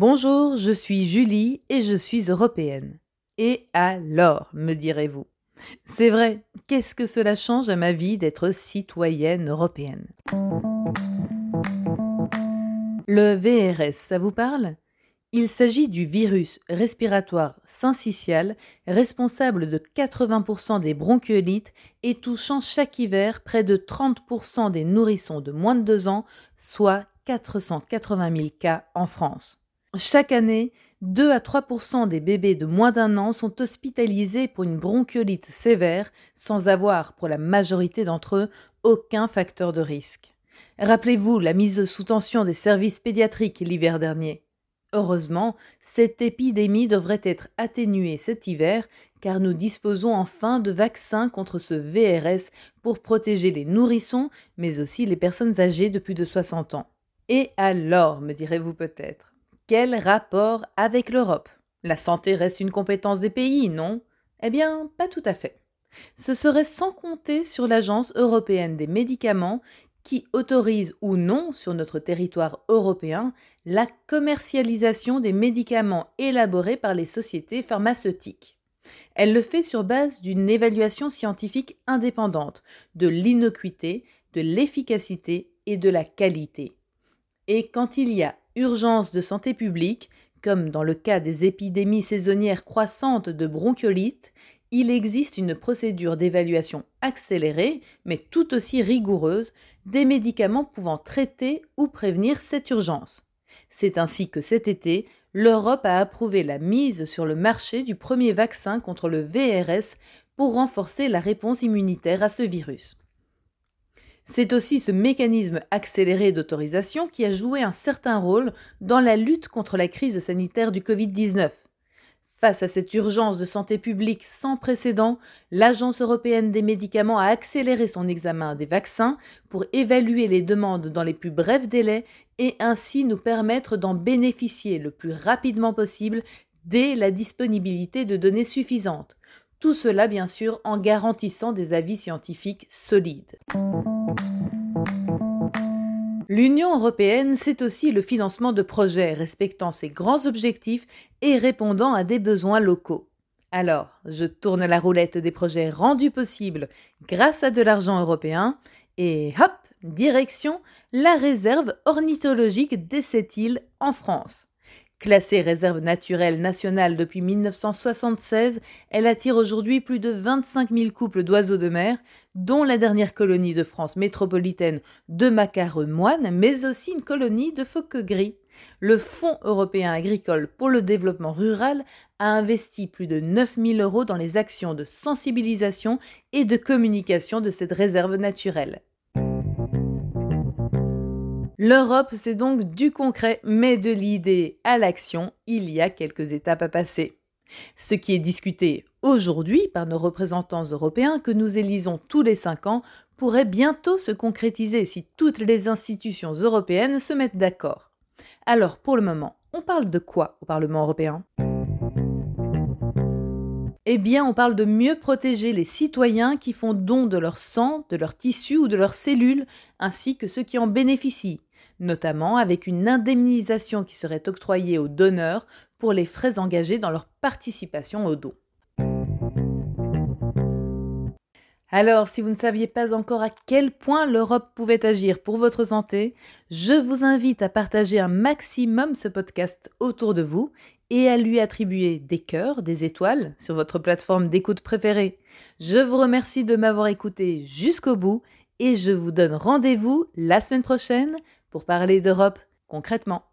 Bonjour, je suis Julie et je suis européenne. Et alors, me direz-vous? C'est vrai, qu'est-ce que cela change à ma vie d'être citoyenne européenne? Le VRS, ça vous parle? Il s'agit du virus respiratoire syncytial responsable de 80% des bronchiolites et touchant chaque hiver près de 30% des nourrissons de moins de 2 ans, soit 480 000 cas en France. Chaque année, 2 à 3% des bébés de moins d'un an sont hospitalisés pour une bronchiolite sévère sans avoir, pour la majorité d'entre eux, aucun facteur de risque. Rappelez-vous la mise sous tension des services pédiatriques l'hiver dernier. Heureusement, cette épidémie devrait être atténuée cet hiver car nous disposons enfin de vaccins contre ce VRS pour protéger les nourrissons mais aussi les personnes âgées de plus de 60 ans. Et alors, me direz-vous peut-être quel rapport avec l'Europe? La santé reste une compétence des pays, non? Eh bien, pas tout à fait. Ce serait sans compter sur l'Agence européenne des médicaments qui autorise ou non sur notre territoire européen la commercialisation des médicaments élaborés par les sociétés pharmaceutiques. Elle le fait sur base d'une évaluation scientifique indépendante de l'innocuité, de l'efficacité et de la qualité. Et quand il y a urgence de santé publique, comme dans le cas des épidémies saisonnières croissantes de bronchiolite, il existe une procédure d'évaluation accélérée, mais tout aussi rigoureuse, des médicaments pouvant traiter ou prévenir cette urgence. C'est ainsi que cet été, l'Europe a approuvé la mise sur le marché du premier vaccin contre le VRS pour renforcer la réponse immunitaire à ce virus. C'est aussi ce mécanisme accéléré d'autorisation qui a joué un certain rôle dans la lutte contre la crise sanitaire du Covid-19. Face à cette urgence de santé publique sans précédent, l'Agence européenne des médicaments a accéléré son examen des vaccins pour évaluer les demandes dans les plus brefs délais et ainsi nous permettre d'en bénéficier le plus rapidement possible dès la disponibilité de données suffisantes. Tout cela, bien sûr, en garantissant des avis scientifiques solides. L'Union européenne, c'est aussi le financement de projets respectant ses grands objectifs et répondant à des besoins locaux. Alors, je tourne la roulette des projets rendus possibles grâce à de l'argent européen et hop, direction la réserve ornithologique des Sept-Îles en France. Classée réserve naturelle nationale depuis 1976, elle attire aujourd'hui plus de 25 000 couples d'oiseaux de mer, dont la dernière colonie de France métropolitaine de macareux moines, mais aussi une colonie de phoques gris. Le Fonds européen agricole pour le développement rural a investi plus de 9 000 euros dans les actions de sensibilisation et de communication de cette réserve naturelle. L'Europe, c'est donc du concret, mais de l'idée à l'action, il y a quelques étapes à passer. Ce qui est discuté aujourd'hui par nos représentants européens que nous élisons tous les cinq ans pourrait bientôt se concrétiser si toutes les institutions européennes se mettent d'accord. Alors pour le moment, on parle de quoi au Parlement européen? Eh bien, on parle de mieux protéger les citoyens qui font don de leur sang, de leur tissu ou de leurs cellules, ainsi que ceux qui en bénéficient, notamment avec une indemnisation qui serait octroyée aux donneurs pour les frais engagés dans leur participation au don. Alors, si vous ne saviez pas encore à quel point l'Europe pouvait agir pour votre santé, je vous invite à partager un maximum ce podcast autour de vous et à lui attribuer des cœurs, des étoiles sur votre plateforme d'écoute préférée. Je vous remercie de m'avoir écouté jusqu'au bout et je vous donne rendez-vous la semaine prochaine pour parler d'Europe concrètement.